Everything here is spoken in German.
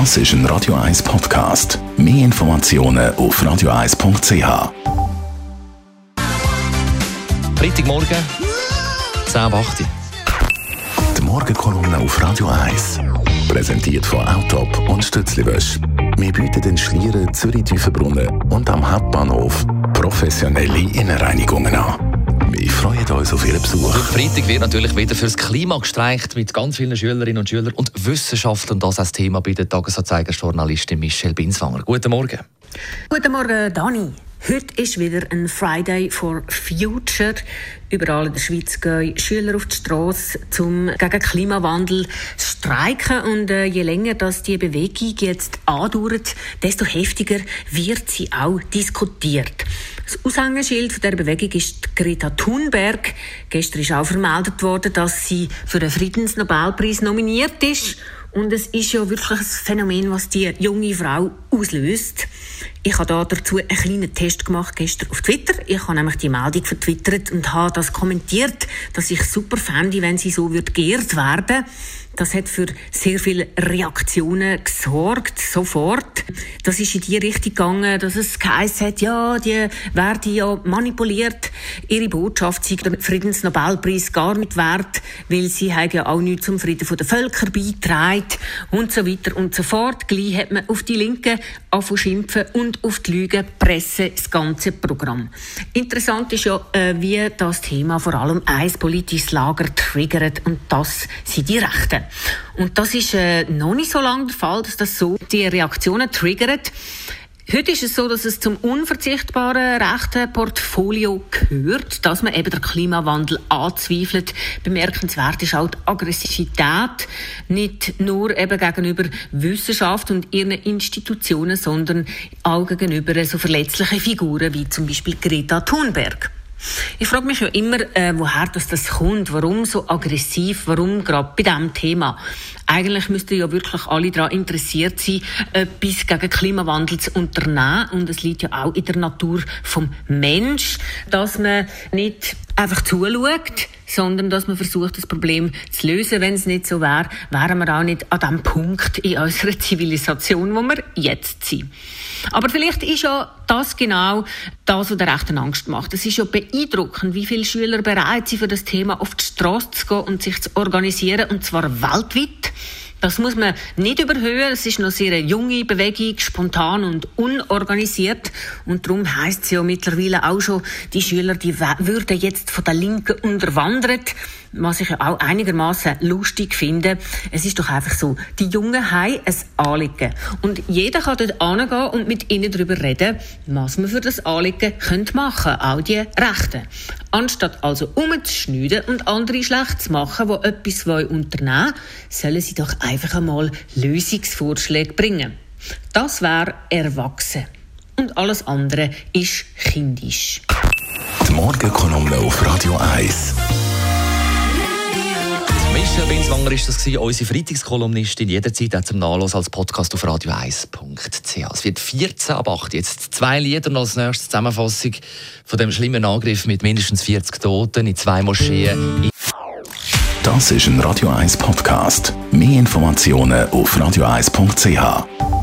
Das ist ein Radio 1 Podcast. Mehr Informationen auf radio1.ch. Freitagmorgen, 10 ab 8 Uhr. Die Morgenkolumne auf Radio 1. Präsentiert von Autop und Stützliwösch. Wir bieten den Schlieren Zürich-Tiefenbrunnen und am Hauptbahnhof professionelle Innenreinigungen an. Wir freuen uns auf Ihren Besuch. Freitag wird natürlich wieder fürs Klima gestreicht mit ganz vielen Schülerinnen und Schülern und Wissenschaftlern. Das als Thema bei der Tagesanzeiger-Journalistin Michelle Binswanger. Guten Morgen. Guten Morgen, Dani. Heute ist wieder ein Friday for Future. Überall in der Schweiz gehen Schüler auf die Straße, um gegen Klimawandel zu streiken. Und äh, je länger das die Bewegung jetzt andauert, desto heftiger wird sie auch diskutiert. Das Aushängeschild der Bewegung ist Greta Thunberg. Gestern ist auch vermeldet worden, dass sie für den Friedensnobelpreis nominiert ist. Und es ist ja wirklich ein Phänomen, was die junge Frau auslöst. Ich habe da dazu einen kleinen Test gemacht gestern auf Twitter. Ich habe nämlich die Meldung vertwittert und habe das kommentiert, dass ich super fände, wenn sie so wird geehrt werden. Das hat für sehr viele Reaktionen gesorgt, sofort. Das ist in die Richtung gegangen, dass es geheißen hat, ja, die werden ja manipuliert. Ihre Botschaft sei der Friedensnobelpreis gar nicht wert, weil sie haben ja auch nichts zum Frieden der Völker beitragen und so weiter und so fort. Gleich hat man auf die Linken anfangen schimpfen und auf die Lügenpresse das ganze Programm. Interessant ist ja, äh, wie das Thema vor allem ein politisches Lager triggert und das sind die Rechten. Und das ist äh, noch nicht so lange der Fall, dass das so die Reaktionen triggert. Heute ist es so, dass es zum unverzichtbaren rechten Portfolio gehört, dass man eben den Klimawandel anzweifelt. Bemerkenswert ist auch die Aggressivität, nicht nur eben gegenüber Wissenschaft und ihren Institutionen, sondern auch gegenüber so verletzlichen Figuren wie zum Beispiel Greta Thunberg. Ich frage mich ja immer, äh, woher das, das kommt, warum so aggressiv, warum gerade bei diesem Thema. Eigentlich müssten ja wirklich alle daran interessiert sein, etwas gegen Klimawandel zu unternehmen. Und es liegt ja auch in der Natur vom Mensch, dass man nicht einfach zuschaut, sondern dass man versucht, das Problem zu lösen. Wenn es nicht so wäre, wären wir auch nicht an dem Punkt in unserer Zivilisation, wo wir jetzt sind. Aber vielleicht ist ja das genau das, was der Rechten Angst macht. Es ist ja beeindruckend, wie viele Schüler bereit sind, für das Thema auf die Straße zu gehen und sich zu organisieren, und zwar weltweit. Das muss man nicht überhöhen. Es ist noch sehr eine junge Bewegung, spontan und unorganisiert. Und darum heisst es ja mittlerweile auch schon, die Schüler, die würden jetzt von der Linken unterwandert. Was ich auch einigermaßen lustig finde. Es ist doch einfach so, die Jungen haben ein Anliegen. Und jeder kann dort angehen und mit ihnen darüber reden, was man für das Anliegen machen könnte. Auch die Rechten. Anstatt also umzuschneiden und andere schlecht zu machen, die etwas unternehmen wollen, sollen sie doch einfach einmal Lösungsvorschläge bringen. Das wäre erwachsen. Und alles andere ist kindisch. Die Morgenkolumne auf Radio 1. Michelle Binswanger ist das unsere Freitagskolumnistin. Jederzeit auch zum Nachlass als Podcast auf radio1.ch. Es wird 14 ab 8. Jetzt zwei Lieder als nächste Zusammenfassung von dem schlimmen Angriff mit mindestens 40 Toten in zwei Moscheen. Das ist ein Radio 1 Podcast. Mehr Informationen auf radio1.ch.